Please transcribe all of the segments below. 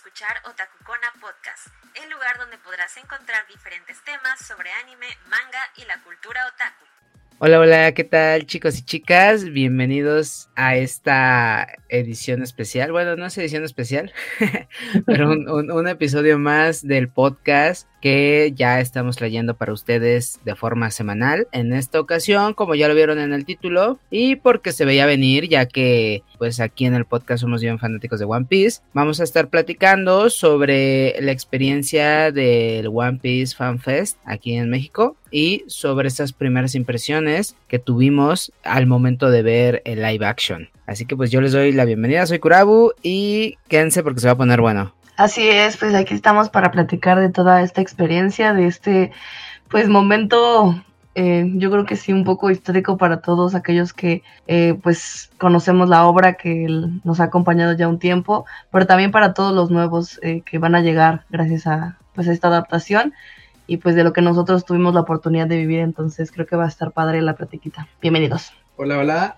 escuchar Otakukona Podcast, el lugar donde podrás encontrar diferentes temas sobre anime, manga y la cultura otaku. Hola, hola, ¿qué tal chicos y chicas? Bienvenidos a esta edición especial. Bueno, no es edición especial, pero un, episodio más del podcast que ya estamos trayendo para ustedes de forma semanal. En esta ocasión, como ya lo vieron en el título, y porque se veía venir, ya que pues aquí en el podcast somos bien fanáticos de One Piece, vamos a estar platicando sobre la experiencia del One Piece Fan Fest aquí en México y sobre esas primeras impresiones que tuvimos al momento de ver el live action. Así que pues yo les doy la bienvenida, soy Kurabu y quédense porque se va a poner bueno. Así es, pues aquí estamos para platicar de toda esta experiencia, de este pues momento eh, yo creo que sí un poco histórico para todos aquellos que eh, pues conocemos la obra que nos ha acompañado ya un tiempo, pero también para todos los nuevos eh, que van a llegar gracias a pues esta adaptación y pues de lo que nosotros tuvimos la oportunidad de vivir. Entonces creo que va a estar padre la platiquita. Bienvenidos. Hola, hola.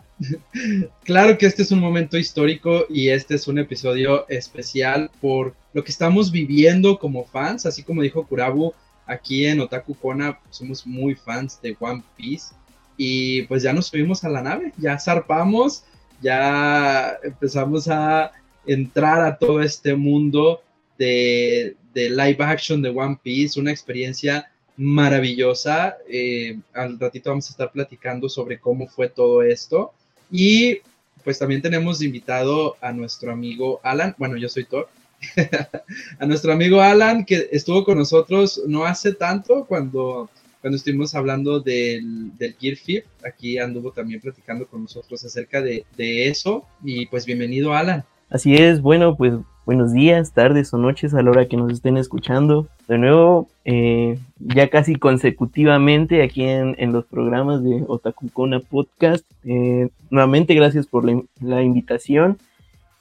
Claro que este es un momento histórico y este es un episodio especial por lo que estamos viviendo como fans, así como dijo Kurabu, aquí en Otaku Kona somos muy fans de One Piece y pues ya nos subimos a la nave, ya zarpamos, ya empezamos a entrar a todo este mundo de, de live action de One Piece, una experiencia maravillosa. Eh, al ratito vamos a estar platicando sobre cómo fue todo esto. Y pues también tenemos invitado a nuestro amigo Alan. Bueno, yo soy Thor. a nuestro amigo Alan, que estuvo con nosotros no hace tanto cuando, cuando estuvimos hablando del, del Gear Fit. Aquí anduvo también platicando con nosotros acerca de, de eso. Y pues bienvenido, Alan. Así es, bueno, pues buenos días, tardes o noches a la hora que nos estén escuchando. De nuevo, eh, ya casi consecutivamente aquí en, los programas de Otakukona Podcast. Eh, nuevamente, gracias por la, invitación.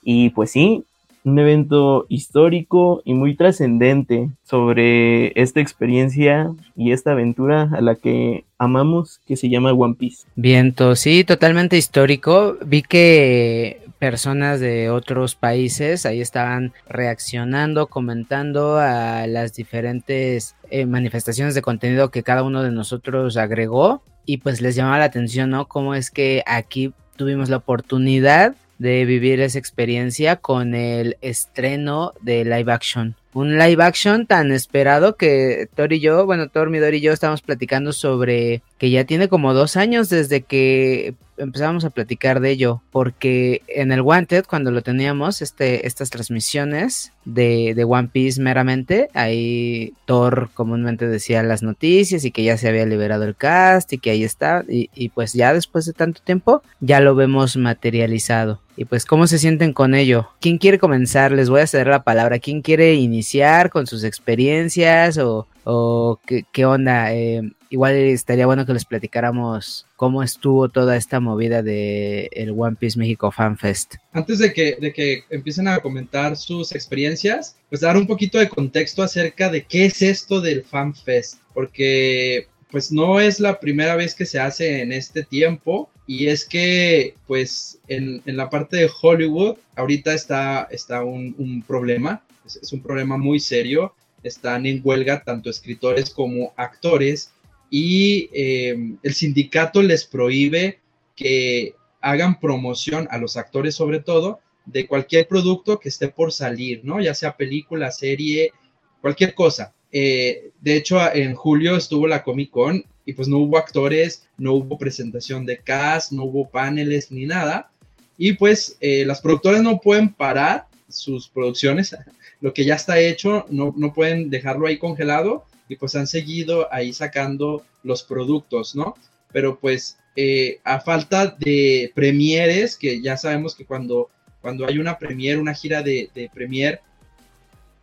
Y pues sí, un evento histórico y muy trascendente sobre esta experiencia y esta aventura a la que amamos que se llama One Piece. Viento, sí, totalmente histórico. Vi que personas de otros países ahí estaban reaccionando, comentando a las diferentes eh, manifestaciones de contenido que cada uno de nosotros agregó y pues les llamaba la atención, ¿no? Cómo es que aquí tuvimos la oportunidad de vivir esa experiencia con el estreno de live action. Un live action tan esperado que Thor y yo, bueno, Thor, Midori y yo estamos platicando sobre que ya tiene como dos años desde que empezamos a platicar de ello, porque en el Wanted, cuando lo teníamos, este, estas transmisiones de, de, One Piece meramente, ahí Thor comúnmente decía las noticias y que ya se había liberado el cast y que ahí está, y, y pues ya después de tanto tiempo, ya lo vemos materializado. Y pues, ¿cómo se sienten con ello? ¿Quién quiere comenzar? Les voy a ceder la palabra. ¿Quién quiere iniciar con sus experiencias o, o qué, qué onda? Eh, igual estaría bueno que les platicáramos cómo estuvo toda esta movida de el One Piece México Fan Fest. Antes de que, de que empiecen a comentar sus experiencias, pues dar un poquito de contexto acerca de qué es esto del Fan Fest, porque pues no es la primera vez que se hace en este tiempo y es que pues en, en la parte de Hollywood ahorita está, está un, un problema, es, es un problema muy serio, están en huelga tanto escritores como actores y eh, el sindicato les prohíbe que hagan promoción a los actores sobre todo de cualquier producto que esté por salir, ¿no? Ya sea película, serie, cualquier cosa. Eh, de hecho, en julio estuvo la Comic Con y pues no hubo actores, no hubo presentación de cast, no hubo paneles ni nada. Y pues eh, las productoras no pueden parar sus producciones, lo que ya está hecho, no, no pueden dejarlo ahí congelado y pues han seguido ahí sacando los productos, ¿no? Pero pues eh, a falta de premieres, que ya sabemos que cuando, cuando hay una premiere, una gira de, de premier,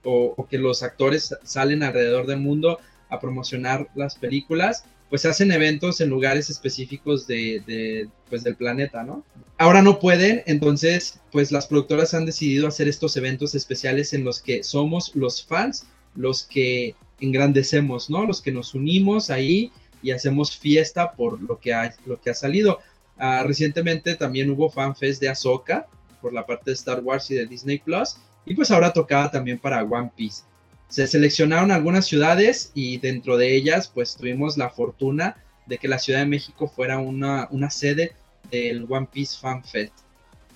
o, que los actores salen alrededor del mundo a promocionar las películas, pues hacen eventos en lugares específicos de, pues del planeta, ¿no? Ahora no pueden, entonces pues las productoras han decidido hacer estos eventos especiales en los que somos los fans los que engrandecemos, ¿no? Los que nos unimos ahí y hacemos fiesta por lo que ha, lo que ha salido. Ah, recientemente también hubo fanfest de Ahsoka por la parte de Star Wars y de Disney Plus. y pues ahora tocaba también para One Piece. Se seleccionaron algunas ciudades y dentro de ellas pues tuvimos la fortuna de que la Ciudad de México fuera una, una sede del One Piece Fan Fest.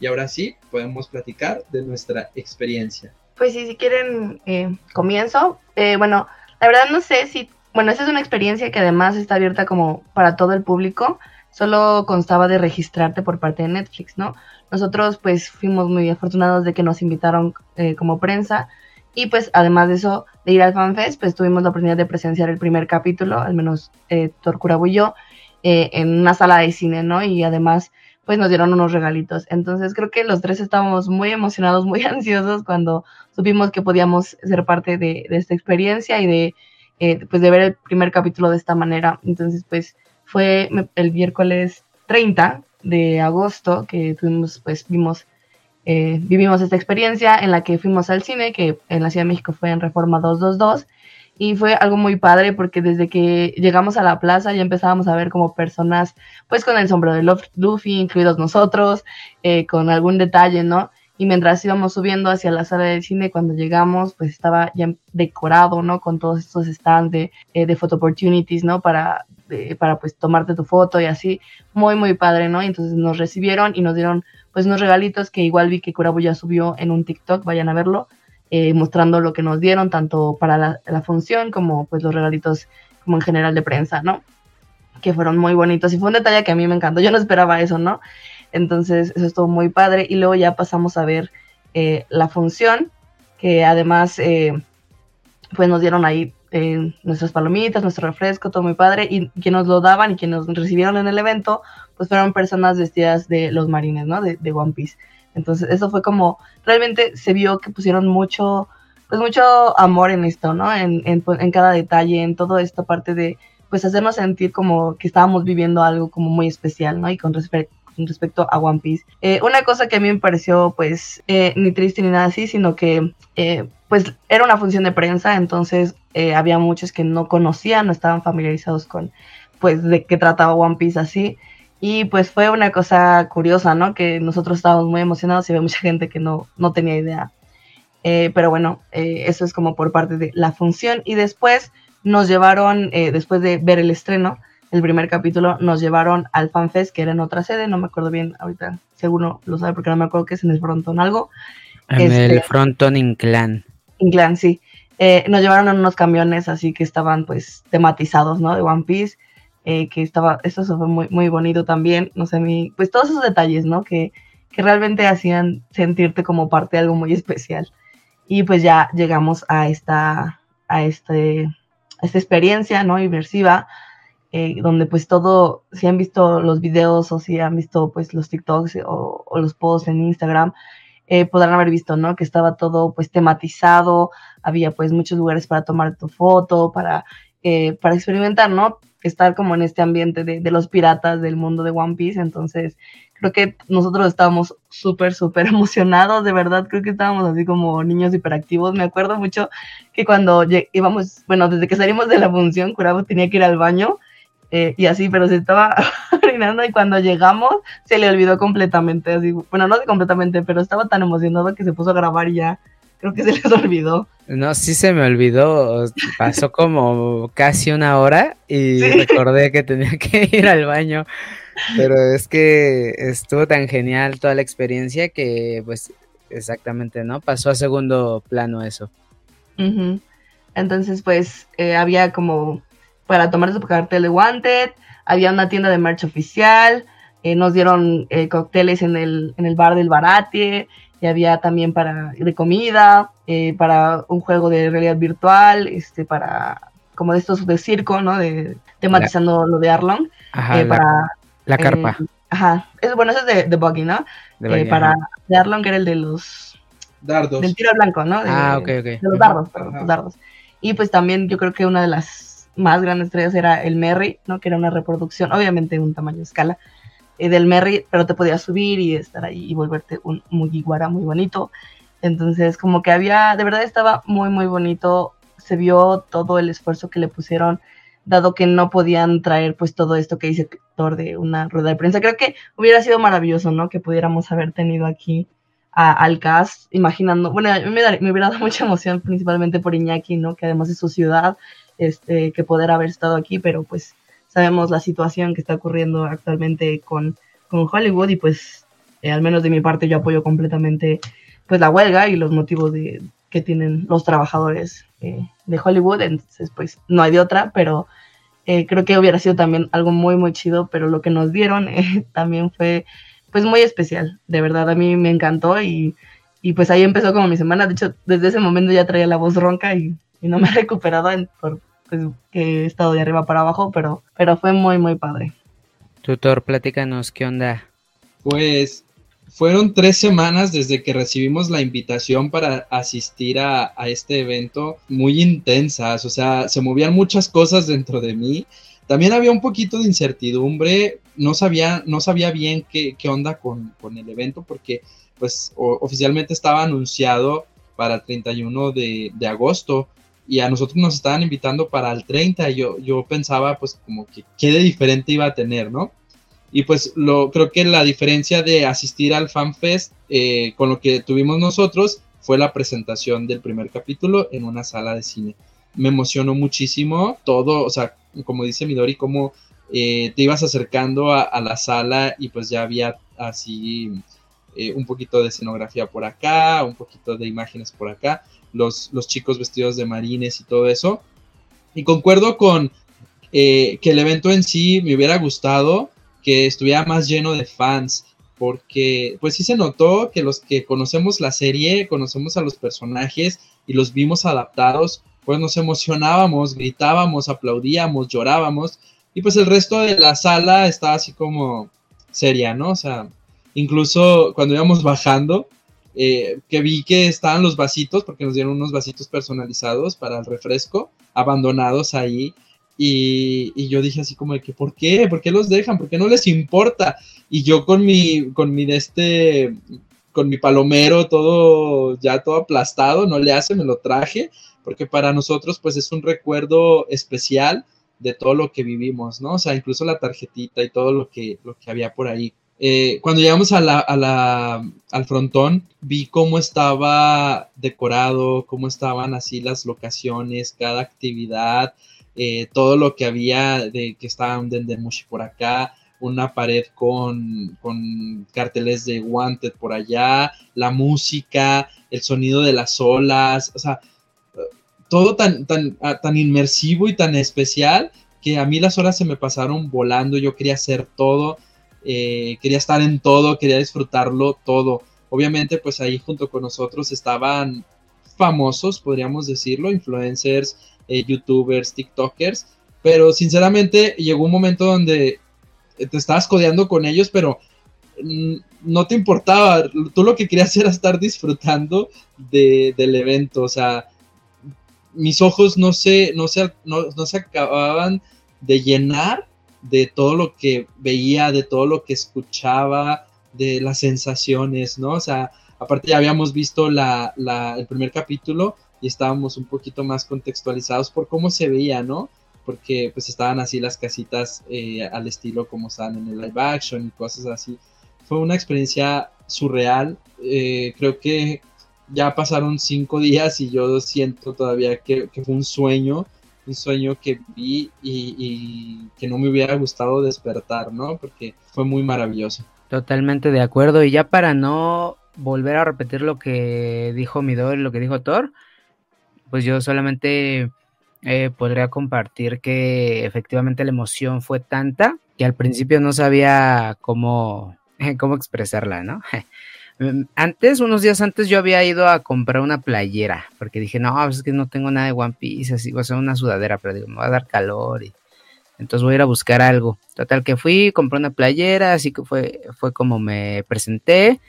Y ahora sí, podemos platicar de nuestra experiencia. Pues sí, si quieren, eh, comienzo. Eh, bueno, la verdad no sé si, bueno, esa es una experiencia que además está abierta como para todo el público. Solo constaba de registrarte por parte de Netflix, ¿no? Nosotros pues fuimos muy afortunados de que nos invitaron eh, como prensa y pues además de eso, de ir al FanFest, pues tuvimos la oportunidad de presenciar el primer capítulo, al menos eh, Torcurabo y yo, eh, en una sala de cine, ¿no? Y además pues nos dieron unos regalitos. Entonces creo que los tres estábamos muy emocionados, muy ansiosos cuando supimos que podíamos ser parte de, esta experiencia y de, eh, pues de ver el primer capítulo de esta manera. Entonces pues fue el miércoles 30 de agosto que tuvimos, pues vimos, eh, vivimos esta experiencia en la que fuimos al cine, que en la Ciudad de México fue en Reforma 222, y fue algo muy padre porque desde que llegamos a la plaza ya empezábamos a ver como personas, pues con el sombrero de Luffy, incluidos nosotros, eh, con algún detalle, ¿no? Y mientras íbamos subiendo hacia la sala de cine, cuando llegamos, pues estaba ya decorado, ¿no? Con todos estos stands de, eh, de photo opportunities, ¿no? Para para pues tomarte tu foto y así, muy muy padre, ¿no? Y entonces nos recibieron y nos dieron pues unos regalitos que igual vi que Curabo ya subió en un TikTok, vayan a verlo, eh, mostrando lo que nos dieron, tanto para la, función como pues los regalitos como en general de prensa, ¿no? Que fueron muy bonitos y fue un detalle que a mí me encantó, yo no esperaba eso, ¿no? Entonces eso estuvo muy padre y luego ya pasamos a ver eh, la función, que además eh, pues nos dieron ahí eh, nuestras palomitas, nuestro refresco, todo muy padre, y quienes nos lo daban y quienes nos recibieron en el evento, pues fueron personas vestidas de los marines, ¿no? De, One Piece. Entonces, eso fue como, realmente se vio que pusieron mucho, pues mucho amor en esto, ¿no? En, en, en cada detalle, en toda esta parte de, pues hacernos sentir como que estábamos viviendo algo como muy especial, ¿no? Y con respecto a One Piece. Eh, una cosa que a mí me pareció pues eh, ni triste ni nada así, sino que pues era una función de prensa, entonces eh, había muchos que no conocían, no estaban familiarizados con, pues, de qué trataba One Piece así. Y pues fue una cosa curiosa, ¿no? Que nosotros estábamos muy emocionados y había mucha gente que no, no tenía idea. Eh, pero bueno, eh, eso es como por parte de la función. Y después nos llevaron, después de ver el estreno, el primer capítulo, nos llevaron al FanFest, que era en otra sede, no me acuerdo bien ahorita, seguro lo sabe porque no me acuerdo que es en el Fronton algo. En el este, Fronton Inclán. Inclán, sí. Eh, nos llevaron en unos camiones así que estaban pues tematizados, ¿no? De One Piece, eh, que estaba, eso fue muy, muy bonito también, no sé, mi, pues todos esos detalles, ¿no? Que, que realmente hacían sentirte como parte de algo muy especial. Y pues ya llegamos a esta, a este, esta experiencia, ¿no? Inmersiva, eh, donde pues todo, si han visto los videos o si han visto pues los TikToks o, o los posts en Instagram, eh, podrán haber visto, ¿no? Que estaba todo pues tematizado, había pues muchos lugares para tomar tu foto, para, eh, para experimentar, ¿no? Estar como en este ambiente de, de, los piratas del mundo de One Piece, entonces creo que nosotros estábamos súper, súper emocionados, de verdad, creo que estábamos así como niños hiperactivos, me acuerdo mucho que cuando íbamos, bueno, desde que salimos de la función, Curabo tenía que ir al baño, eh, y así, pero se estaba orinando y cuando llegamos se le olvidó completamente, así, bueno, no completamente, pero estaba tan emocionado que se puso a grabar ya, creo que se les olvidó. No, sí se me olvidó, pasó como casi una hora y recordé que tenía que ir al baño, pero es que estuvo tan genial toda la experiencia que pues exactamente, ¿no? Pasó a segundo plano eso. Entonces, pues eh, había como para tomar su cartel de Wanted, había una tienda de merch oficial, eh, nos dieron eh, cócteles en el, en el bar del Barate, y había también para de comida, eh, para un juego de realidad virtual, este, para como de estos de circo, ¿no? De, tematizando lo de Arlong. Ajá, para, la, carpa. ajá, es, bueno, eso es de, Buggy, ¿no? De para de Arlong era el de los... Dardos. Del tiro blanco, ¿no? ah, ok, ok. De los dardos, perdón, los dardos. Y pues también yo creo que una de las más grandes estrellas era el Merry, ¿no? Que era una reproducción, obviamente un tamaño escala, eh, del Merry, pero te podías subir y estar ahí y volverte un Mugiwara muy bonito. Entonces, como que había, de verdad estaba muy, muy bonito. Se vio todo el esfuerzo que le pusieron, dado que no podían traer pues todo esto que dice Thor de una rueda de prensa. Creo que hubiera sido maravilloso, ¿no? Que pudiéramos haber tenido aquí al cast, imaginando, bueno, me, me, hubiera dado mucha emoción principalmente por Iñaki, ¿no? Que además es su ciudad, este, que poder haber estado aquí, pero pues sabemos la situación que está ocurriendo actualmente con, con Hollywood y pues eh, al menos de mi parte yo apoyo completamente pues la huelga y los motivos de, que tienen los trabajadores eh, de Hollywood, entonces pues no hay de otra, pero eh, creo que hubiera sido también algo muy muy chido, pero lo que nos dieron también fue pues muy especial, de verdad a mí me encantó y, pues ahí empezó como mi semana, de hecho desde ese momento ya traía la voz ronca y, no me he recuperado por pues, que he estado de arriba para abajo, pero, pero fue muy muy padre. Tutor, platícanos, ¿qué onda? Pues fueron tres semanas desde que recibimos la invitación para asistir a, a, este evento muy intensas, o sea, se movían muchas cosas dentro de mí. También había un poquito de incertidumbre no sabía, no sabía bien qué, qué onda con, con, el evento porque pues oficialmente estaba anunciado para el 31 de, de, agosto y a nosotros nos estaban invitando para el 30 y yo, yo pensaba pues como que qué de diferente iba a tener, ¿no? Y pues lo, creo que la diferencia de asistir al FanFest eh, con lo que tuvimos nosotros fue la presentación del primer capítulo en una sala de cine. Me emocionó muchísimo todo, o sea, como dice Midori, como eh, te ibas acercando a, la sala y pues ya había así eh, un poquito de escenografía por acá, un poquito de imágenes por acá, los, los chicos vestidos de marines y todo eso. Y concuerdo con eh, que el evento en sí me hubiera gustado que estuviera más lleno de fans, porque pues sí se notó que los que conocemos la serie, conocemos a los personajes y los vimos adaptados, pues nos emocionábamos, gritábamos, aplaudíamos, llorábamos, y pues el resto de la sala estaba así como seria, ¿no? O sea, incluso cuando íbamos bajando, eh, que vi que estaban los vasitos, porque nos dieron unos vasitos personalizados para el refresco, abandonados ahí. Y, yo dije así como de que, ¿por qué? ¿Por qué los dejan? ¿Por qué no les importa? Y yo con mi, con mi de este, con mi palomero todo, ya todo aplastado, no le hace, me lo traje, porque para nosotros pues es un recuerdo especial de todo lo que vivimos, ¿no? O sea, incluso la tarjetita y todo lo que, lo que había por ahí. Eh, cuando llegamos a la, al frontón, vi cómo estaba decorado, cómo estaban así las locaciones, cada actividad, eh, todo lo que había de que estaba un Dendemushi por acá, una pared con, con, carteles de Wanted por allá, la música, el sonido de las olas, o sea, todo tan, tan, ah, tan inmersivo y tan especial que a mí las horas se me pasaron volando, yo quería hacer todo, eh, quería estar en todo, quería disfrutarlo todo. Obviamente, pues ahí junto con nosotros estaban famosos, podríamos decirlo, influencers, eh, youtubers, tiktokers, pero sinceramente llegó un momento donde te estabas codeando con ellos, pero no te importaba, tú lo que querías era estar disfrutando del evento, o sea, mis ojos no se, no, se, no, se acababan de llenar de todo lo que veía, de todo lo que escuchaba, de las sensaciones, ¿no? O sea, aparte ya habíamos visto la, la, el primer capítulo y estábamos un poquito más contextualizados por cómo se veía, ¿no? Porque pues estaban así las casitas eh, al estilo como están en el live action y cosas así. Fue una experiencia surreal. Eh, creo que ya pasaron cinco días y yo siento todavía que, fue un sueño, un sueño que vi y, que no me hubiera gustado despertar, ¿no? Porque fue muy maravilloso. Totalmente de acuerdo. Y ya para no volver a repetir lo que dijo Midor, lo que dijo Thor, pues yo solamente eh, podría compartir que efectivamente la emoción fue tanta que al principio no sabía cómo, cómo expresarla, ¿no? Mm, antes, unos días antes, yo había ido a comprar una playera, porque dije, no, pues es que no tengo nada de One Piece, así, va a ser una sudadera, pero digo, me va a dar calor y entonces voy a ir a buscar algo. Total que fui, compré una playera, así que fue, fue como me presenté.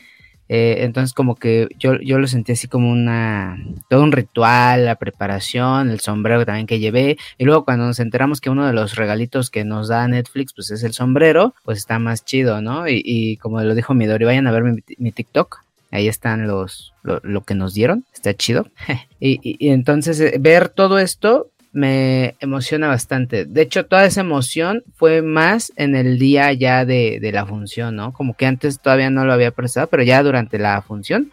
Eh, entonces como que yo, yo lo sentí así como una, todo un ritual, la preparación, el sombrero también que llevé. Y luego cuando nos enteramos que uno de los regalitos que nos da Netflix, pues es el sombrero, pues está más chido, ¿no? Y, como lo dijo Midori, vayan a ver mi, TikTok. Ahí están los, lo, que nos dieron, está chido. y, y, entonces eh, ver todo esto me emociona bastante. De hecho, toda esa emoción fue más en el día ya de, la función, ¿no? Como que antes todavía no lo había prestado, pero ya durante la función,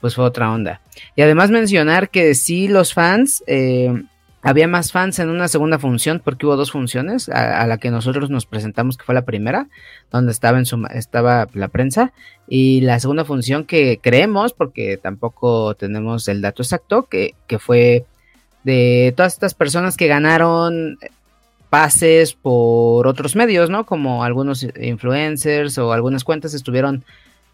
pues fue otra onda. Y además mencionar que sí, los fans, eh, había más fans en una segunda función, porque hubo dos funciones, a, la que nosotros nos presentamos, que fue la primera, donde estaba, en su, estaba la prensa, y la segunda función que creemos, porque tampoco tenemos el dato exacto, que, que fue de todas estas personas que ganaron pases por otros medios, ¿no? Como algunos influencers o algunas cuentas estuvieron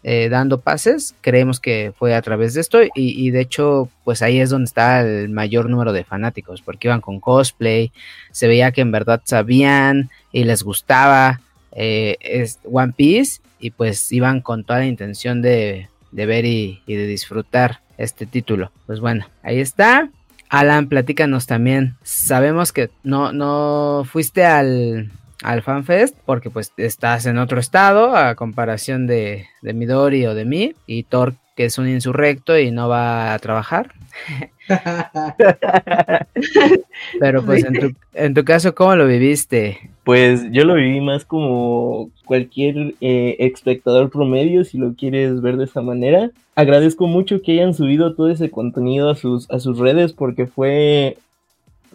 eh, dando pases. Creemos que fue a través de esto y, de hecho, pues ahí es donde está el mayor número de fanáticos, porque iban con cosplay, se veía que en verdad sabían y les gustaba eh, One Piece y pues iban con toda la intención de, ver y de disfrutar este título. Pues bueno, ahí está. Alan, platícanos también. Sabemos que no, no fuiste al, al FanFest porque pues estás en otro estado a comparación de, de Midori o de mí y Thor que es un insurrecto y no va a trabajar. Pero pues en tu, en tu caso, ¿cómo lo viviste? Pues yo lo viví más como cualquier eh, espectador promedio, si lo quieres ver de esa manera. Agradezco mucho que hayan subido todo ese contenido a sus, a sus redes porque fue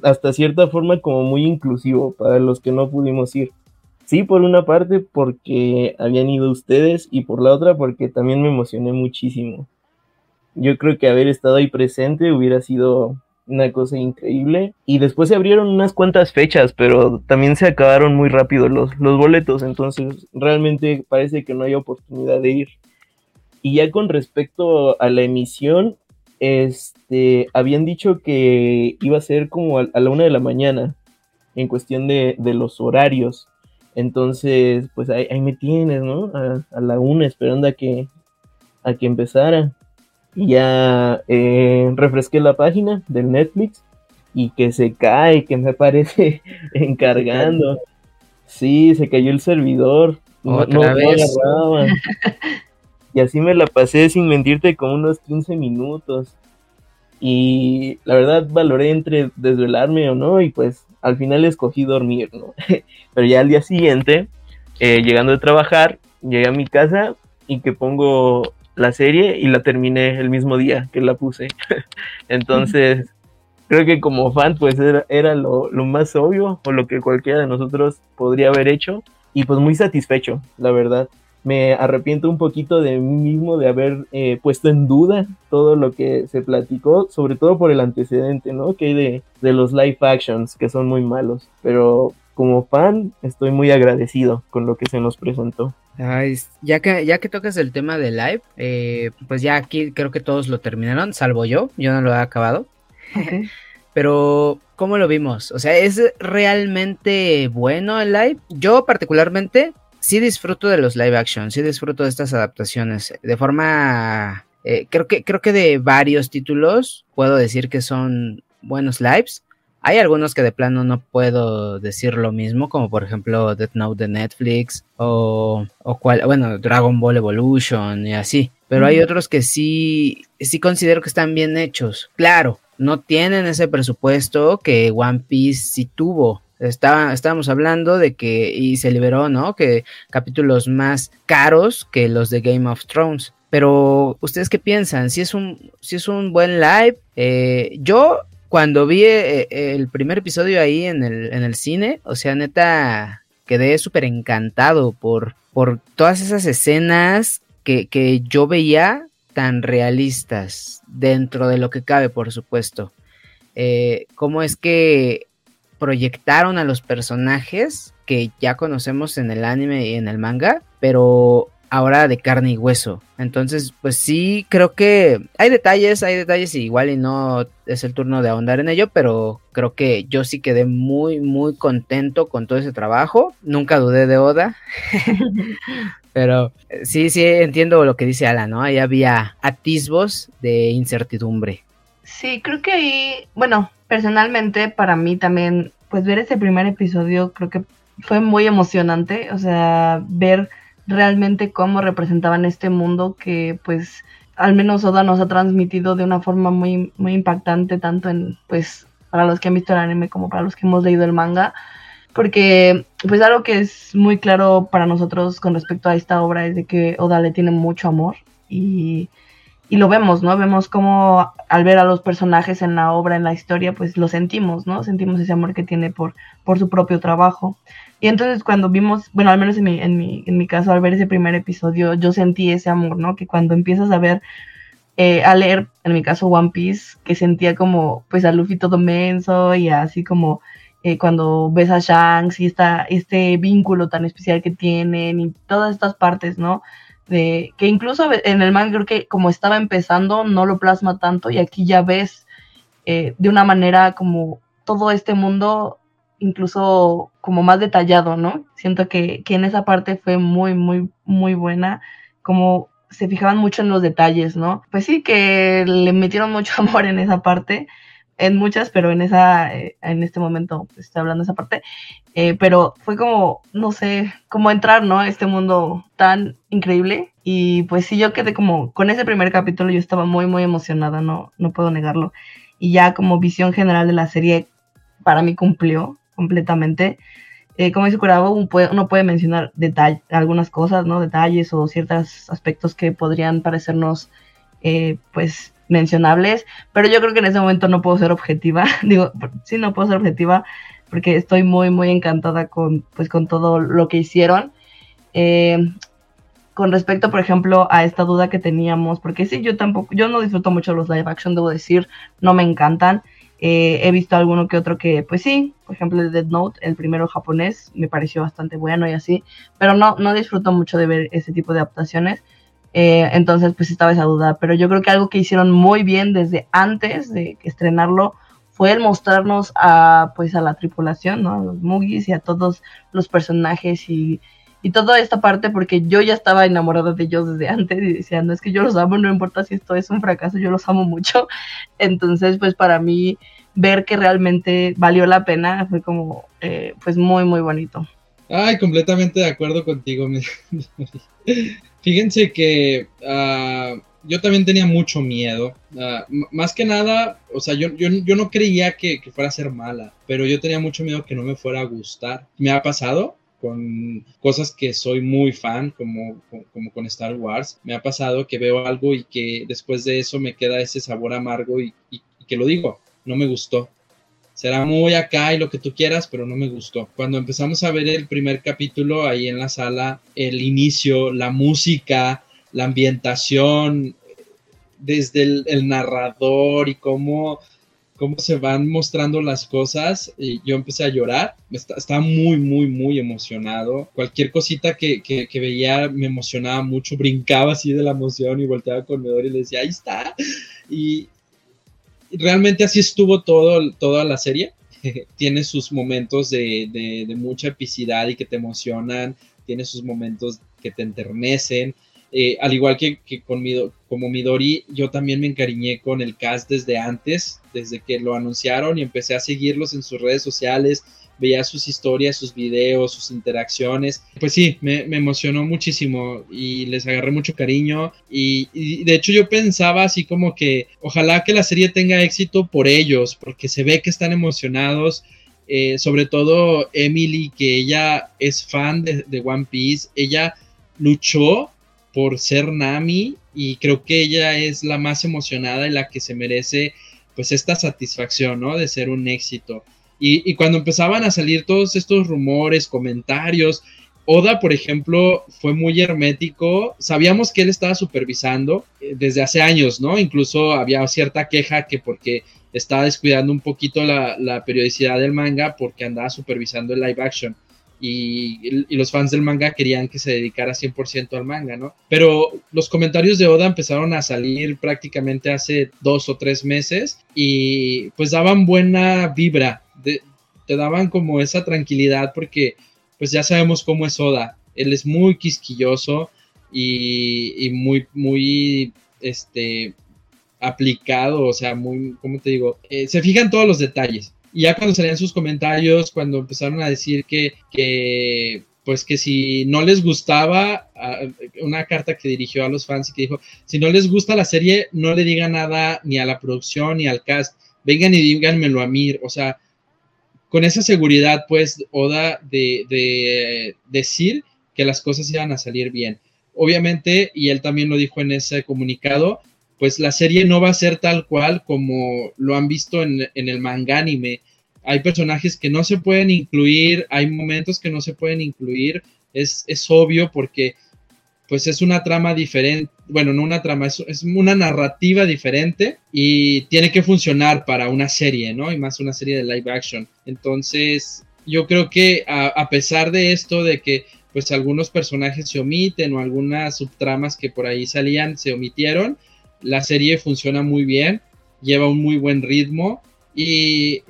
hasta cierta forma como muy inclusivo para los que no pudimos ir. Sí, por una parte porque habían ido ustedes y por la otra porque también me emocioné muchísimo. Yo creo que haber estado ahí presente hubiera sido una cosa increíble. Y después se abrieron unas cuantas fechas, pero también se acabaron muy rápido los, los boletos, entonces realmente parece que no hay oportunidad de ir. Y ya con respecto a la emisión, este, habían dicho que iba a ser como a, la una de la mañana en cuestión de, de los horarios. Entonces, pues ahí, me tienes, ¿no? A, la una esperando a que, a que empezara. Y ya eh, refresqué la página del Netflix y que se cae, que me aparece encargando. Sí, se cayó el servidor. No, no, agarraba. y así me la pasé sin mentirte como unos 15 minutos. Y la verdad valoré entre desvelarme o no y pues al final escogí dormir, ¿no? Pero ya al día siguiente, eh, llegando de trabajar, llegué a mi casa y que pongo la serie y la terminé el mismo día que la puse. Entonces, creo que como fan, pues era, lo, lo, más obvio o lo que cualquiera de nosotros podría haber hecho. Y pues muy satisfecho, la verdad me arrepiento un poquito de mí mismo de haber eh, puesto en duda todo lo que se platicó, sobre todo por el antecedente, ¿no? Que hay de, de los live actions, que son muy malos. Pero como fan, estoy muy agradecido con lo que se nos presentó. Ay, ya que ya que tocas el tema de live, eh, pues ya aquí creo que todos lo terminaron, salvo yo, yo no lo he acabado. Pero, ¿cómo lo vimos? O sea, ¿es realmente bueno el live? Yo particularmente sí disfruto de los live action, sí disfruto de estas adaptaciones. De forma, eh, creo, que, creo que de varios títulos puedo decir que son buenos lives. Hay algunos que de plano no puedo decir lo mismo, como por ejemplo Death Note de Netflix o, o cual, bueno, Dragon Ball Evolution y así. Pero hay otros que sí, sí considero que están bien hechos. Claro, no tienen ese presupuesto que One Piece sí tuvo estábamos hablando de que, y se liberó, ¿no? Que capítulos más caros que los de Game of Thrones. Pero, ¿ustedes qué piensan? Si es un, si es un buen live, eh, yo cuando vi eh, el primer episodio ahí en el, en el cine, o sea, neta, quedé súper encantado por, por todas esas escenas que, que yo veía tan realistas dentro de lo que cabe, por supuesto. Eh, cómo es que proyectaron a los personajes que ya conocemos en el anime y en el manga, pero ahora de carne y hueso. Entonces, pues sí, creo que hay detalles, hay detalles y igual y no es el turno de ahondar en ello, pero creo que yo sí quedé muy, muy contento con todo ese trabajo. Nunca dudé de Oda. pero sí, sí, entiendo lo que dice Alan, ¿no? Ahí había atisbos de incertidumbre. Sí, creo que ahí, bueno, personalmente para mí también, pues ver ese primer episodio creo que fue muy emocionante, o sea, ver realmente cómo representaban este mundo que pues al menos Oda nos ha transmitido de una forma muy, muy impactante, tanto en pues para los que han visto el anime como para los que hemos leído el manga, porque pues algo que es muy claro para nosotros con respecto a esta obra es de que Oda le tiene mucho amor y, y lo vemos, ¿no? Vemos como al ver a los personajes en la obra, en la historia, pues lo sentimos, ¿no? Sentimos ese amor que tiene por, por su propio trabajo. Y entonces cuando vimos, bueno, al menos en mi, en, mi, en mi caso, al ver ese primer episodio, yo sentí ese amor, ¿no? Que cuando empiezas a ver, eh, a leer, en mi caso, One Piece, que sentía como, pues, a Luffy todo menso y así como eh, cuando ves a Shanks y está este vínculo tan especial que tienen y todas estas partes, ¿no? De, que incluso en el manga creo que como estaba empezando no lo plasma tanto y aquí ya ves eh, de una manera como todo este mundo incluso como más detallado, ¿no? Siento que, que en esa parte fue muy, muy, muy buena, como se fijaban mucho en los detalles, ¿no? Pues sí, que le metieron mucho amor en esa parte, en muchas, pero en esa, eh, en este momento pues, estoy hablando de esa parte, eh, pero fue como, no sé, como entrar, ¿no? A este mundo tan increíble y pues sí, yo quedé como, con ese primer capítulo yo estaba muy, muy emocionada, no, no puedo negarlo. Y ya como visión general de la serie, para mí cumplió, completamente. Eh, como dice Curabo, uno puede, mencionar algunas cosas, ¿no? Detalles o ciertos aspectos que podrían parecernos, pues, mencionables, pero yo creo que en ese momento no puedo ser objetiva. Digo, sí, no puedo ser objetiva porque estoy muy, muy encantada con, pues, con todo lo que hicieron. Eh, con respecto, por ejemplo, a esta duda que teníamos, porque sí, yo tampoco, yo no disfruto mucho los live action, debo decir, no me encantan. Eh, he visto alguno que otro que, pues sí, por ejemplo, Dead Note, el primero japonés, me pareció bastante bueno y así, pero no, no disfruto mucho de ver ese tipo de adaptaciones. Eh, entonces, pues estaba esa duda, pero yo creo que algo que hicieron muy bien desde antes de estrenarlo fue el mostrarnos a, pues, a la tripulación, ¿no? A los Mugis y a todos los personajes y, y toda esta parte, porque yo ya estaba enamorada de ellos desde antes y decía, no es que yo los amo, no importa si esto es un fracaso, yo los amo mucho. Entonces, pues para mí, ver que realmente valió la pena fue como, eh, pues muy, muy bonito. Ay, completamente de acuerdo contigo. Fíjense que uh, yo también tenía mucho miedo. Uh, más que nada, o sea, yo, yo, yo no creía que, que, fuera a ser mala, pero yo tenía mucho miedo que no me fuera a gustar. Me ha pasado, con cosas que soy muy fan, como, como con Star Wars. Me ha pasado que veo algo y que después de eso me queda ese sabor amargo y, que lo digo, no me gustó. Será muy acá y lo que tú quieras, pero no me gustó. Cuando empezamos a ver el primer capítulo ahí en la sala, el inicio, la música, la ambientación, desde el, narrador y cómo cómo se van mostrando las cosas, y yo empecé a llorar, estaba muy, muy, muy emocionado. Cualquier cosita que, que, veía me emocionaba mucho, brincaba así de la emoción y volteaba al comedor y le decía, ahí está. Y realmente así estuvo todo, toda la serie. tiene sus momentos de, de, de mucha epicidad y que te emocionan, tiene sus momentos que te enternecen, eh, al igual que, que con mi, como Midori, yo también me encariñé con el cast desde antes, desde que lo anunciaron y empecé a seguirlos en sus redes sociales, veía sus historias, sus videos, sus interacciones. Pues sí, me, emocionó muchísimo y les agarré mucho cariño. Y, y, de hecho yo pensaba así como que ojalá que la serie tenga éxito por ellos, porque se ve que están emocionados. Eh, sobre todo Emily, que ella es fan de, de One Piece, ella luchó por ser Nami y creo que ella es la más emocionada y la que se merece pues esta satisfacción, ¿no? De ser un éxito. Y, cuando empezaban a salir todos estos rumores, comentarios, Oda, por ejemplo, fue muy hermético. Sabíamos que él estaba supervisando eh, desde hace años, ¿no? Incluso había cierta queja que porque estaba descuidando un poquito la, la periodicidad del manga porque andaba supervisando el live action y, y, los fans del manga querían que se dedicara 100% al manga, ¿no? Pero los comentarios de Oda empezaron a salir prácticamente hace dos o tres meses y pues daban buena vibra, te daban como esa tranquilidad porque pues ya sabemos cómo es Oda, él es muy quisquilloso y, muy, muy, este, aplicado, o sea, muy, ¿cómo te digo? Eh, se fijan todos los detalles. Y ya cuando salían sus comentarios, cuando empezaron a decir que, que pues que si no les gustaba, una carta que dirigió a los fans y que dijo, si no les gusta la serie, no le diga nada ni a la producción ni al cast, vengan y díganmelo a mí, o sea, con esa seguridad, pues, Oda de, de decir que las cosas iban a salir bien. Obviamente, y él también lo dijo en ese comunicado, pues la serie no va a ser tal cual como lo han visto en, el manga anime. Hay personajes que no se pueden incluir, hay momentos que no se pueden incluir, es, es obvio porque pues es una trama diferente, bueno, no una trama, es, una narrativa diferente y tiene que funcionar para una serie, ¿no? Y más una serie de live action. Entonces, yo creo que a, pesar de esto, de que pues algunos personajes se omiten o algunas subtramas que por ahí salían se omitieron, la serie funciona muy bien, lleva un muy buen ritmo y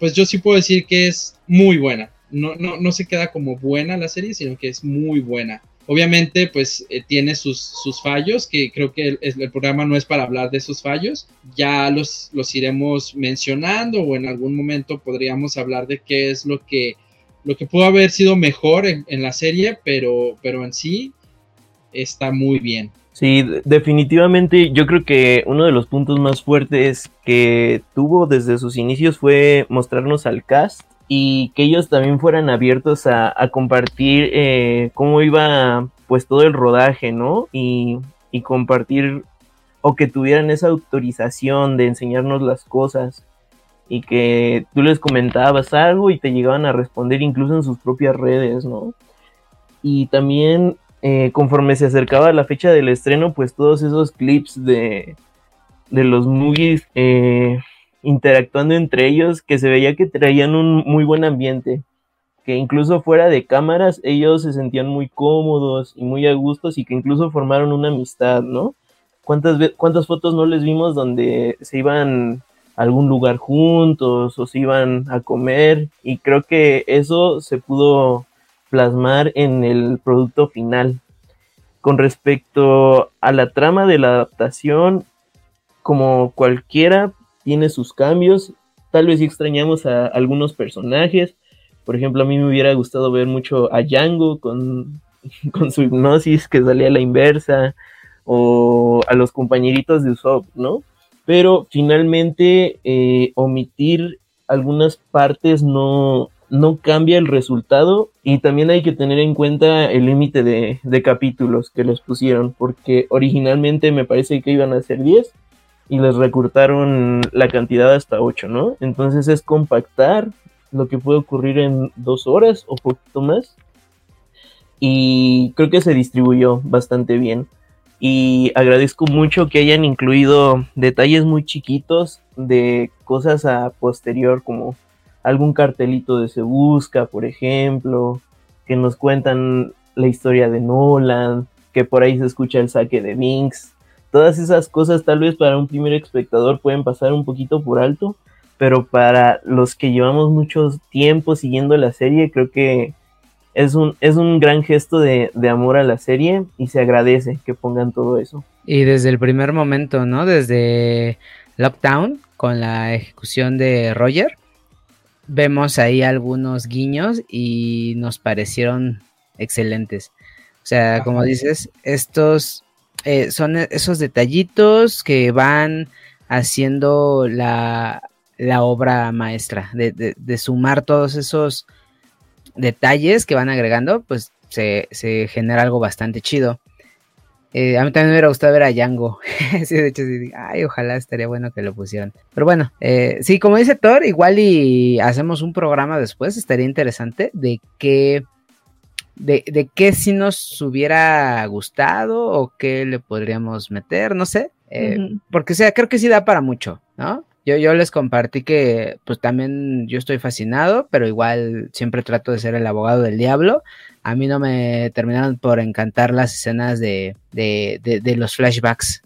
pues yo sí puedo decir que es muy buena. No, no, no se queda como buena la serie, sino que es muy buena. Obviamente, pues eh, tiene sus, sus, fallos, que creo que el, programa no es para hablar de esos fallos. Ya los, los iremos mencionando o en algún momento podríamos hablar de qué es lo que, lo que pudo haber sido mejor en, en la serie, pero, pero en sí está muy bien. Sí, definitivamente yo creo que uno de los puntos más fuertes que tuvo desde sus inicios fue mostrarnos al cast y que ellos también fueran abiertos a, compartir eh, cómo iba pues todo el rodaje, ¿no? Y, y compartir o que tuvieran esa autorización de enseñarnos las cosas y que tú les comentabas algo y te llegaban a responder incluso en sus propias redes, ¿no? Y también eh, conforme se acercaba la fecha del estreno, pues todos esos clips de, de los movies eh, interactuando entre ellos, que se veía que traían un muy buen ambiente, que incluso fuera de cámaras ellos se sentían muy cómodos y muy a gustos y que incluso formaron una amistad, ¿no? ¿Cuántas, cuántas fotos no les vimos donde se iban a algún lugar juntos o se iban a comer? Y creo que eso se pudo plasmar en el producto final. Con respecto a la trama de la adaptación, como cualquiera, tiene sus cambios. Tal vez si extrañamos a algunos personajes. Por ejemplo, a mí me hubiera gustado ver mucho a Django con, con su hipnosis que salía a la inversa. O a los compañeritos de Usopp, ¿no? Pero finalmente eh, omitir algunas partes no, no cambia el resultado y también hay que tener en cuenta el límite de, de, capítulos que les pusieron porque originalmente me parece que iban a ser 10 y les recurtaron la cantidad hasta 8, ¿no? Entonces es compactar lo que puede ocurrir en dos horas o poquito más. Y creo que se distribuyó bastante bien. Y agradezco mucho que hayan incluido detalles muy chiquitos de cosas a posterior, como algún cartelito de Se Busca, por ejemplo, que nos cuentan la historia de Nolan, que por ahí se escucha el saque de Binks, todas esas cosas tal vez para un primer espectador pueden pasar un poquito por alto, pero para los que llevamos mucho tiempo siguiendo la serie, creo que es un, es un gran gesto de, amor a la serie y se agradece que pongan todo eso. Y desde el primer momento, ¿no? Desde Lockdown, con la ejecución de Roger, vemos ahí algunos guiños y nos parecieron excelentes. O sea, como dices, estos eh, son esos detallitos que van haciendo la, obra maestra, de, sumar todos esos detalles que van agregando, pues se, genera algo bastante chido. Eh, a mí también me hubiera gustado ver a Django. sí, de hecho, ay, ojalá estaría bueno que lo pusieran. Pero bueno, eh, sí, como dice Thor, igual y hacemos un programa después, estaría interesante de qué de, de qué si nos hubiera gustado o qué le podríamos meter, no sé. Eh, porque, o sea, creo que sí da para mucho, ¿no? Yo, yo les compartí que, pues también yo estoy fascinado, pero igual siempre trato de ser el abogado del diablo. A mí no me terminaron por encantar las escenas de, de, de, los flashbacks.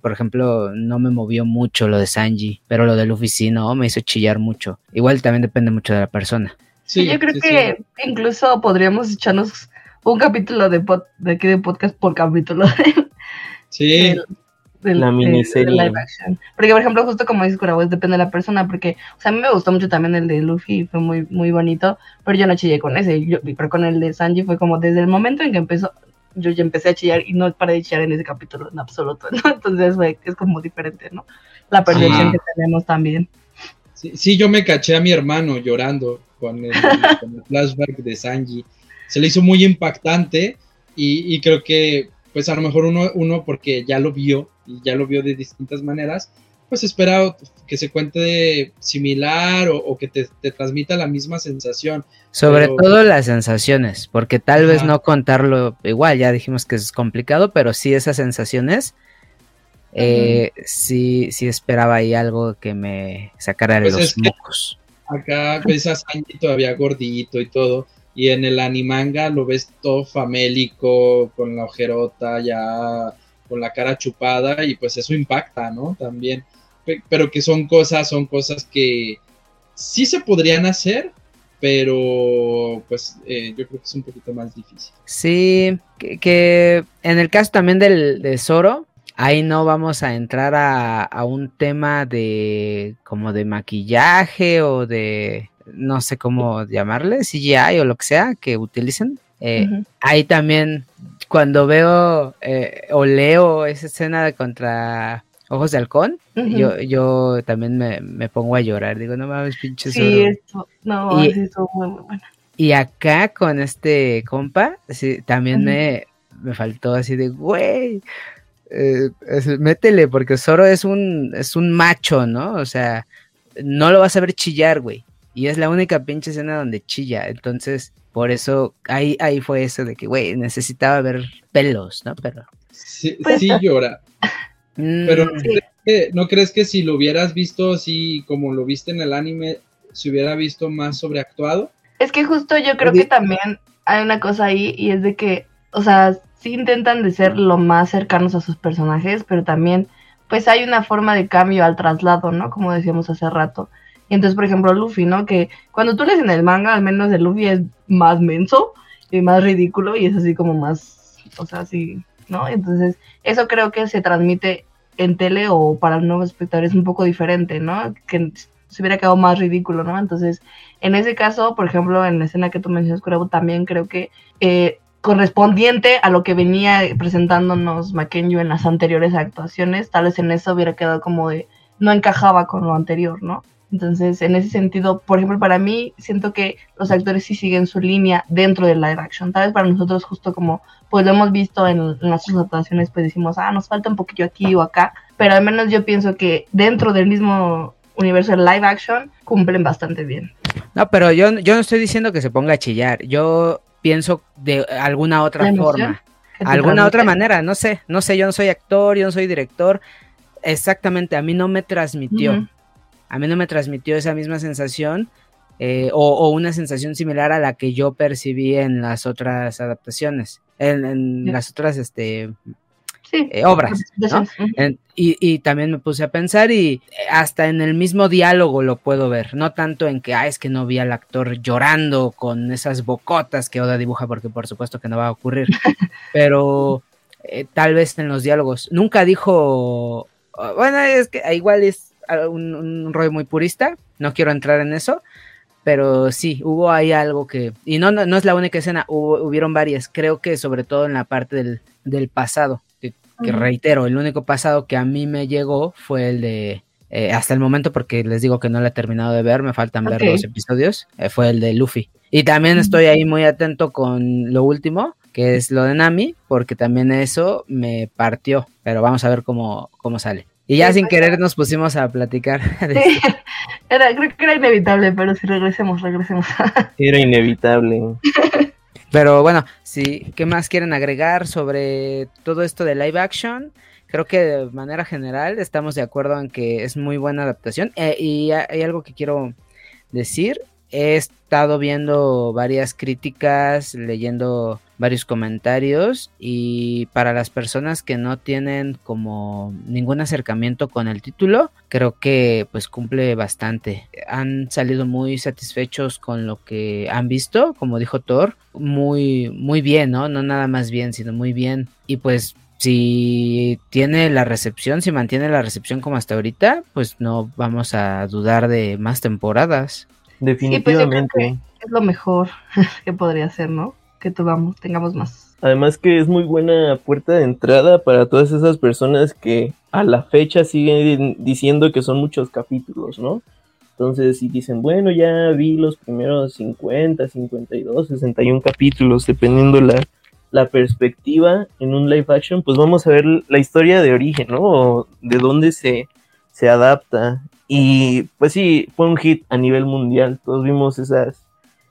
Por ejemplo, no me movió mucho lo de Sanji, pero lo de Luffy sí, no, me hizo chillar mucho. Igual también depende mucho de la persona. Sí, yo creo que incluso podríamos echarnos un capítulo de, de aquí de podcast por capítulo. sí. la miniserie. porque, por ejemplo, justo como dices, Curabo, depende de la persona, porque, o sea, a mí me gustó mucho también el de Luffy, fue muy, muy bonito, pero yo no chillé con ese, pero con el de Sanji fue como desde el momento en que empezó, yo ya empecé a chillar y no paré de chillar en ese capítulo en absoluto, ¿no? Entonces es como diferente, ¿no? La percepción que tenemos también. Sí, sí, yo me caché a mi hermano llorando con el, flashback de Sanji. Se le hizo muy impactante y, y, creo que, pues a lo mejor uno, uno porque ya lo vio y ya lo vio de distintas maneras, pues espera que se cuente similar o, que te, transmita la misma sensación. Sobre todo las sensaciones, porque tal vez no contarlo igual, ya dijimos que es complicado, pero sí esas sensaciones, eh, sí, sí esperaba ahí algo que me sacara de pues los mocos. Acá ves a Sanji todavía gordito y todo, y en el animanga lo ves todo famélico, con la ojerota ya, con la cara chupada, y pues eso impacta, ¿no? También pero que son cosas, son cosas que sí se podrían hacer, pero pues eh, yo creo que es un poquito más difícil. Sí, que, en el caso también del, de Zoro, ahí no vamos a entrar a, un tema de como de maquillaje o de no sé cómo llamarle, CGI o lo que sea que utilicen. Eh, ahí también cuando veo eh, o leo esa escena de contra Ojos de Halcón, yo, yo también me, pongo a llorar. Digo, no mames, pinche Sí, esto, no, y, muy, muy bueno. Y acá con este compa, sí, también me, me faltó así de, güey, eh, métele, porque Zoro es un, es un macho, ¿no? O sea, no lo vas a ver chillar, güey. Y es la única pinche escena donde chilla. Entonces, por eso, ahí, ahí fue eso de que, güey, necesitaba ver pelos, ¿no? Pero. Sí, pues sí llora. Pero mm. ¿no crees que si lo hubieras visto así como lo viste en el anime, se hubiera visto más sobreactuado? Es que justo yo creo que también hay una cosa ahí y es de que, o sea, sí intentan de ser lo más cercanos a sus personajes, pero también pues hay una forma de cambio al traslado, ¿no? Como decíamos hace rato. Y entonces, por ejemplo, Luffy, ¿no? Que cuando tú lees en el manga, al menos de Luffy es más menso y más ridículo y es así como más, o sea, así, ¿no? Entonces, eso creo que se transmite en tele o para nuevos espectadores un poco diferente, ¿no? Que se hubiera quedado más ridículo, ¿no? Entonces, en ese caso, por ejemplo, en la escena que tú mencionas, Curabo, también creo que eh, correspondiente a lo que venía presentándonos Makenyu en las anteriores actuaciones, tal vez en eso hubiera quedado como de no encajaba con lo anterior, ¿no? Entonces, en ese sentido, por ejemplo, para mí, siento que los actores sí siguen su línea dentro del live action. Tal vez para nosotros, justo como pues lo hemos visto en, en nuestras actuaciones, pues decimos, ah, nos falta un poquillo aquí o acá. Pero al menos yo pienso que dentro del mismo universo del live action, cumplen bastante bien. No, pero yo, yo no estoy diciendo que se ponga a chillar. Yo pienso de alguna otra forma. Alguna otra manera, no sé, no sé, yo no soy actor, yo no soy director. Exactamente, a mí no me transmitió a mí no me transmitió esa misma sensación eh, o, una sensación similar a la que yo percibí en las otras adaptaciones, en, las otras este, eh, obras. y, también me puse a pensar y hasta en el mismo diálogo lo puedo ver, no tanto en que, ah, es que no vi al actor llorando con esas bocotas que Oda dibuja, porque por supuesto que no va a ocurrir, pero eh, tal vez en los diálogos. Nunca dijo, bueno, es que igual es un, rollo muy purista, no quiero entrar en eso, pero sí, hubo ahí algo que, y no, no, es la única escena, hubo, hubieron varias, creo que sobre todo en la parte del, pasado, que, reitero, el único pasado que a mí me llegó fue el de, eh, hasta el momento, porque les digo que no la he terminado de ver, me faltan ver los episodios, eh, fue el de Luffy. Y también estoy ahí muy atento con lo último, que es lo de Nami, porque también eso me partió, pero vamos a ver cómo, cómo sale. Y ya sin querer nos pusimos a platicar. Sí, era, creo que era inevitable, pero si regresemos, regresemos. Era inevitable. Pero bueno, sí, ¿qué más quieren agregar sobre todo esto de live action? Creo que de manera general estamos de acuerdo en que es muy buena adaptación. Eh, y hay algo que quiero decir. He estado viendo varias críticas, leyendo varios comentarios y para las personas que no tienen como ningún acercamiento con el título, creo que pues cumple bastante. Han salido muy satisfechos con lo que han visto, como dijo Thor, muy muy bien, ¿no? No nada más bien, sino muy bien. Y pues si tiene la recepción, si mantiene la recepción como hasta ahorita, pues no vamos a dudar de más temporadas. Pues, Definitivamente. es lo mejor que podría ser, ¿no? Que tengamos más. Además que es muy buena puerta de entrada para todas esas personas que a la fecha siguen diciendo que son muchos capítulos, ¿no? Entonces, si dicen, bueno, ya vi los primeros 50, 52, 61 capítulos, dependiendo la, la perspectiva en un live action, pues vamos a ver la historia de origen, ¿no? O de dónde se, se adapta. Y pues sí, fue un hit a nivel mundial. Todos vimos esas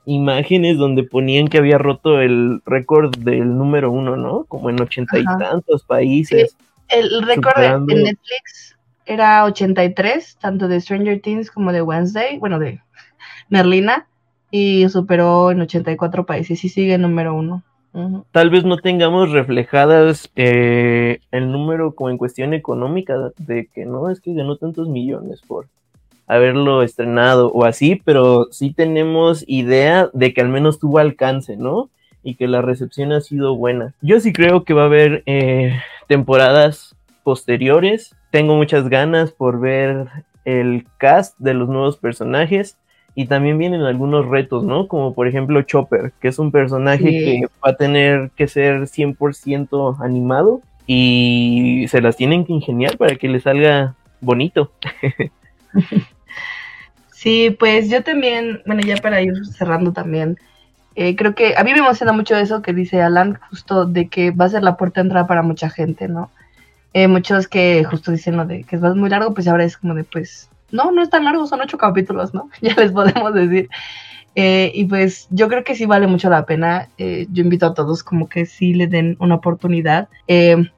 imágenes donde ponían que había roto el récord del número uno, ¿no? Como en ochenta y tantos países. el récord en Netflix era 83, tanto de Stranger Things como de Wednesday, bueno, de Merlina, y superó en 84 países y sigue número uno. Tal vez no tengamos reflejadas eh, el número como en cuestión económica de que no es que ganó tantos millones por haberlo estrenado o así, pero sí tenemos idea de que al menos tuvo alcance, ¿no? Y que la recepción ha sido buena. Yo sí creo que va a haber eh, temporadas posteriores. Tengo muchas ganas por ver el cast de los nuevos personajes. Y también vienen algunos retos, ¿no? Como por ejemplo Chopper, que es un personaje que va a tener que ser 100% animado y se las tienen que ingeniar para que le salga bonito. Sí, pues yo también, bueno, ya para ir cerrando también, eh, creo que a mí me emociona mucho eso que dice Alan, justo de que va a ser la puerta de entrada para mucha gente, ¿no? Eh, muchos que justo dicen lo de que es muy largo, pues ahora es como de, pues, no, no es tan largo, son ocho capítulos, ¿no? Ya les podemos decir. Eh, y pues yo creo que sí vale mucho la pena. yo invito a todos como que sí le den una oportunidad.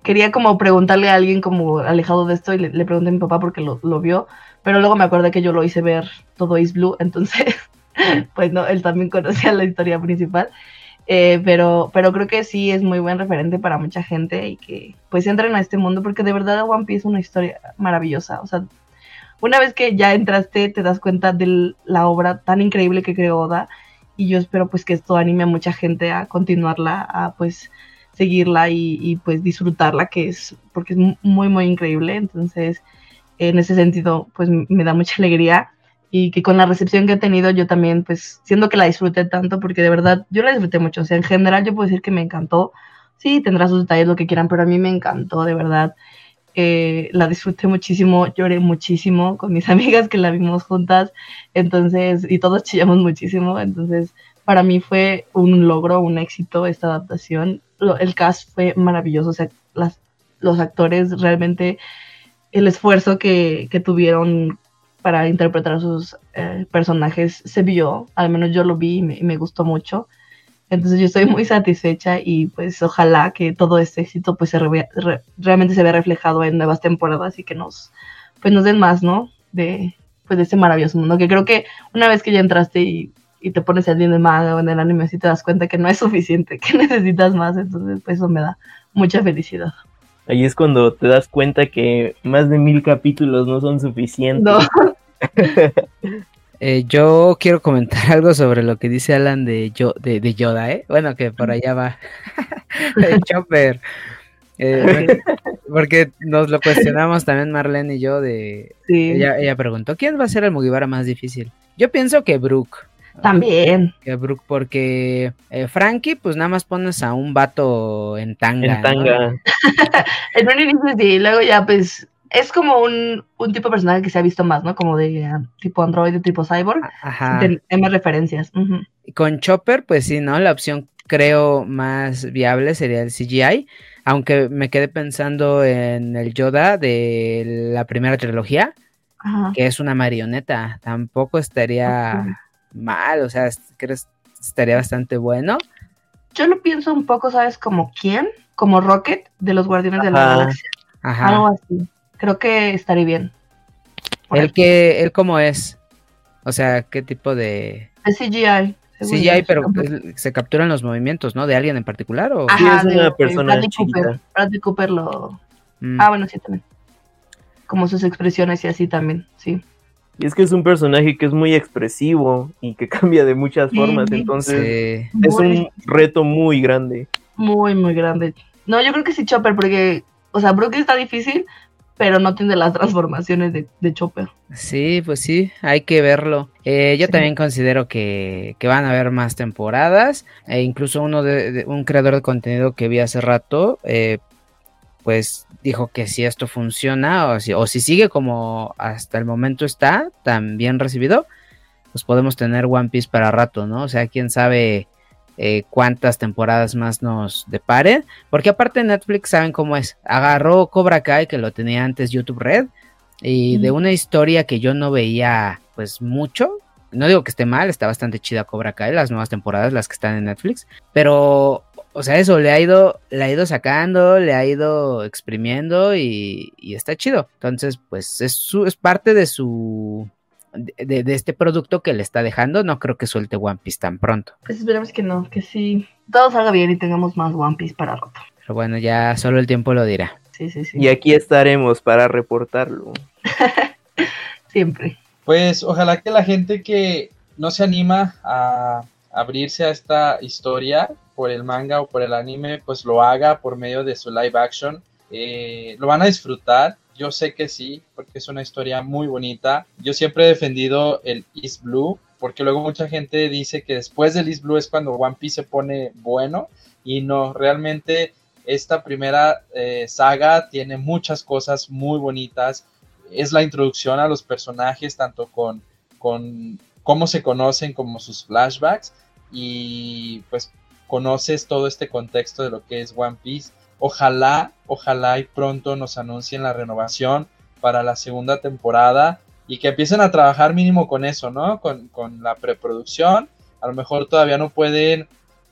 quería como preguntarle a alguien como alejado de esto y le, pregunté a mi papá porque lo vio pero luego me acuerdo que yo lo hice ver todo Is Blue, entonces, pues no, él también conocía la historia principal. Eh, pero, pero creo que sí es muy buen referente para mucha gente y que pues entren a este mundo porque de verdad One Piece es una historia maravillosa. O sea, una vez que ya entraste te das cuenta de la obra tan increíble que creó Oda y yo espero pues que esto anime a mucha gente a continuarla, a pues seguirla y, y pues disfrutarla, que es porque es muy, muy increíble. Entonces, en ese sentido, pues me da mucha alegría y que con la recepción que he tenido yo también, pues siendo que la disfruté tanto, porque de verdad yo la disfruté mucho, o sea, en general yo puedo decir que me encantó, sí, tendrá sus detalles, lo que quieran, pero a mí me encantó, de verdad, eh, la disfruté muchísimo, lloré muchísimo con mis amigas que la vimos juntas, entonces, y todos chillamos muchísimo, entonces, para mí fue un logro, un éxito esta adaptación, el cast fue maravilloso, o sea, las, los actores realmente el esfuerzo que, tuvieron para interpretar sus eh, personajes se vio, al menos yo lo vi y me, gustó mucho. Entonces yo estoy muy satisfecha y pues ojalá que todo este éxito pues se realmente se vea reflejado en nuevas temporadas y que nos pues nos den más, ¿no? De pues de este maravilloso mundo, que creo que una vez que ya entraste y, te pones en el manga o en el anime, así te das cuenta que no es suficiente, que necesitas más, entonces pues eso me da mucha felicidad. Ahí es cuando te das cuenta que más de mil capítulos no son suficientes. No. Eh, yo quiero comentar algo sobre lo que dice Alan de, yo, de, Yoda, ¿eh? Bueno, que por allá va. Chopper. Eh, porque nos lo cuestionamos también Marlene y yo de... Ella, ella preguntó, ¿quién va a ser el Mugiwara más difícil? Yo pienso que Brooke. También. Que Brooke, porque eh, Frankie, pues nada más pones a un vato en tanga. En tanga. sí, luego ya pues es como un, tipo de personaje que se ha visto más, ¿no? Como de ah, tipo android, tipo cyborg. Ajá. más referencias. Con Chopper, pues sí, ¿no? La opción creo más viable sería el CGI. Aunque me quedé pensando en el Yoda de la primera trilogía, que es una marioneta. Tampoco estaría mal, o sea, ¿crees estaría bastante bueno? Yo lo pienso un poco, ¿sabes? Como quién? Como Rocket de los Guardianes de la Galaxia. Ajá. Algo así. Creo que estaría bien. ¿El que, él cómo es? O sea, ¿qué tipo de...? Es CGI. CGI, pero se capturan los movimientos, ¿no? ¿De alguien en particular? ¿o? sí, es una persona Bradley Cooper. Bradley Cooper lo... Mm. Ah, bueno, sí, también. Como sus expresiones y así también, sí. Y es que es un personaje que es muy expresivo y que cambia de muchas formas, entonces es un reto muy grande. Muy, muy grande. No, yo creo que sí, Chopper, porque, o sea, Brooke está difícil, pero no tiene las transformaciones de, de Chopper. Sí, pues sí, hay que verlo. Eh, yo también considero que, van a haber más temporadas. E incluso uno de, un creador de contenido que vi hace rato, eh, pues dijo que si esto funciona o si, o si sigue como hasta el momento está, tan bien recibido, pues podemos tener One Piece para rato, ¿no? O sea, quién sabe eh, cuántas temporadas más nos deparen. Porque aparte Netflix saben cómo es. Agarró Cobra Kai, que lo tenía antes YouTube Red, y de una historia que yo no veía pues mucho. No digo que esté mal, está bastante chida Cobra Kai, las nuevas temporadas, las que están en Netflix. Pero, o sea, eso le ha ido, le ha ido sacando, le ha ido exprimiendo y, y está chido. Entonces, pues es, su, es parte de su de, este producto que le está dejando, no creo que suelte One Piece tan pronto. Pues esperemos que no, que sí, todo salga bien y tengamos más One Piece para rato. Pero bueno, ya solo el tiempo lo dirá. Sí, sí, sí. Y aquí estaremos para reportarlo. Siempre. Pues ojalá que la gente que no se anima a abrirse a esta historia por el manga o por el anime, pues lo haga por medio de su live action. Eh, lo van a disfrutar yo sé que sí, porque es una historia muy bonita. Yo siempre he defendido el East Blue, porque luego mucha gente dice que después del East Blue es cuando One Piece se pone bueno, y no, realmente esta primera eh, saga tiene muchas cosas muy bonitas. Es la introducción a los personajes, tanto con, con cómo se conocen como sus flashbacks, y pues conoces todo este contexto de lo que es One Piece Ojalá, ojalá y pronto nos anuncien la renovación para la segunda temporada y que empiecen a trabajar mínimo con eso, ¿no? Con, la preproducción. A lo mejor todavía no pueden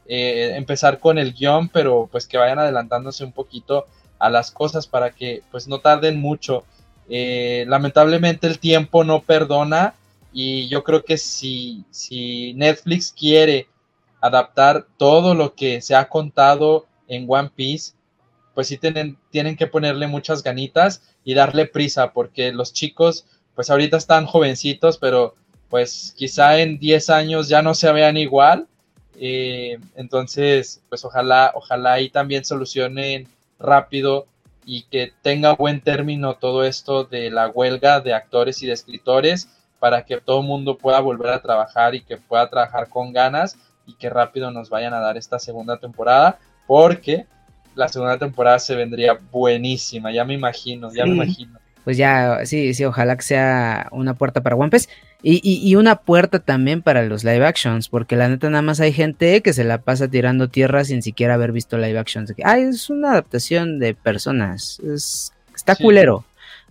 eh, empezar con el guion, pero pues que vayan adelantándose un poquito a las cosas para que pues no tarden mucho. Eh, lamentablemente el tiempo no perdona y yo creo que si, si Netflix quiere adaptar todo lo que se ha contado en One Piece, pues sí tienen, tienen que ponerle muchas ganitas y darle prisa, porque los chicos, pues ahorita están jovencitos, pero pues quizá en 10 años ya no se vean igual. Eh, entonces, pues ojalá, ojalá ahí también solucionen rápido y que tenga buen término todo esto de la huelga de actores y de escritores para que todo el mundo pueda volver a trabajar y que pueda trabajar con ganas y que rápido nos vayan a dar esta segunda temporada porque la segunda temporada se vendría buenísima, ya me imagino, ya me imagino. Pues ya, sí, sí, ojalá que sea una puerta para One Piece y, y, una puerta también para los live actions, porque la neta nada más hay gente que se la pasa tirando tierra sin siquiera haber visto live actions. Ay, es una adaptación de personas, es, está culero.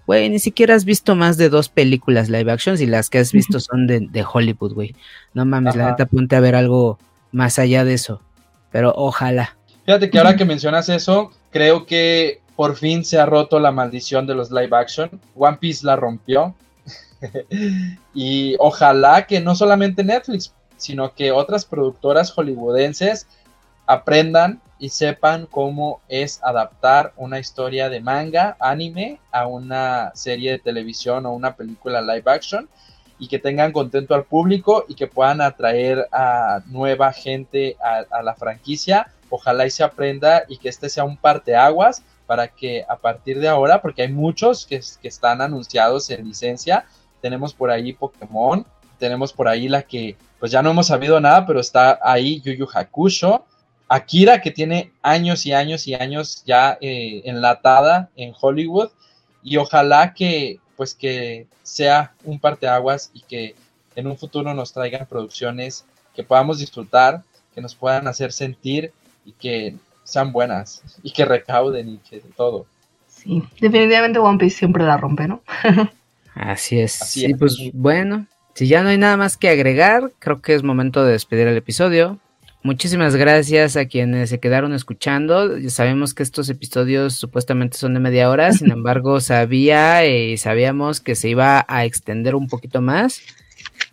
Güey, ni siquiera has visto más de dos películas live actions y las que has visto son de, de Hollywood, güey. No mames, la neta ponte a ver algo más allá de eso. Pero ojalá. Fíjate que ahora que mencionas eso, creo que por fin se ha roto la maldición de los live action. One Piece la rompió. y ojalá que no solamente Netflix, sino que otras productoras hollywoodenses aprendan y sepan cómo es adaptar una historia de manga, anime, a una serie de televisión o una película live action y que tengan contento al público y que puedan atraer a nueva gente a, la franquicia. Ojalá y se aprenda y que este sea un parteaguas para que a partir de ahora, porque hay muchos que, que están anunciados en licencia, tenemos por ahí Pokémon, tenemos por ahí la que pues ya no hemos sabido nada, pero está ahí Yu Yu Hakusho, Akira que tiene años y años y años ya eh, enlatada en Hollywood y ojalá que pues que sea un parteaguas y que en un futuro nos traigan producciones que podamos disfrutar, que nos puedan hacer sentir y que sean buenas y que recauden y que todo. Sí, definitivamente One Piece siempre la rompe, ¿no? Así es. sí, pues bueno, si ya no hay nada más que agregar, creo que es momento de despedir el episodio. Muchísimas gracias a quienes se quedaron escuchando. Sabemos que estos episodios supuestamente son de media hora, sin embargo, sabía y sabíamos que se iba a extender un poquito más.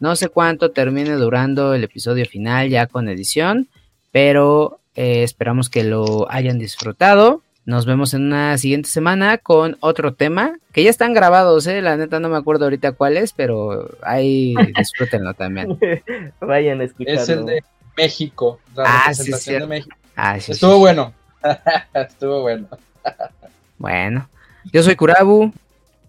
No sé cuánto termine durando el episodio final ya con edición, pero eh, esperamos que lo hayan disfrutado. Nos vemos en una siguiente semana con otro tema que ya están grabados, ¿eh? La neta no me acuerdo ahorita cuál es, pero ahí disfrútenlo también. Vayan a escucharlo. Es el de México, la ah, representación de México. Ah, Estuvo bueno. Estuvo bueno. bueno, yo soy Kurabu.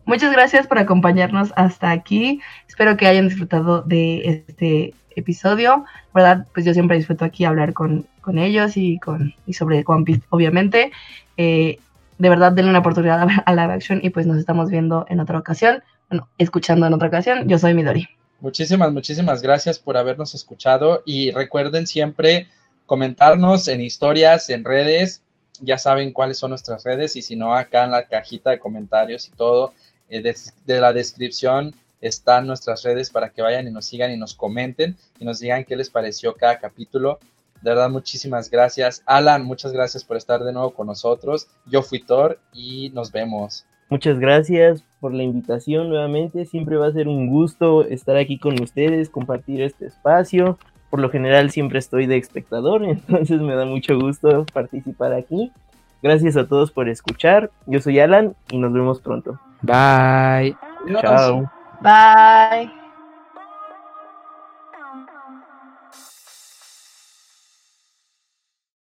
muchas gracias por acompañarnos hasta aquí. Espero que hayan disfrutado de este episodio. ¿Verdad? Pues yo siempre disfruto aquí hablar con, con ellos y, con, y sobre One Piece, obviamente. Eh, de verdad, denle una oportunidad a live action y pues nos estamos viendo en otra ocasión. Bueno, escuchando en otra ocasión. Yo soy Midori. Muchísimas, muchísimas gracias por habernos escuchado y recuerden siempre comentarnos en historias, en redes, ya saben cuáles son nuestras redes y si no, acá en la cajita de comentarios y todo eh, de, la descripción están nuestras redes para que vayan y nos sigan y nos comenten y nos digan qué les pareció cada capítulo. De verdad, muchísimas gracias. Alan, muchas gracias por estar de nuevo con nosotros. Yo fui Thor y nos vemos. Muchas gracias por la invitación nuevamente. Siempre va a ser un gusto estar aquí con ustedes, compartir este espacio. Por lo general siempre estoy de espectador, entonces me da mucho gusto participar aquí. Gracias a todos por escuchar. Yo soy Alan y nos vemos pronto. Bye. Chao. Bye.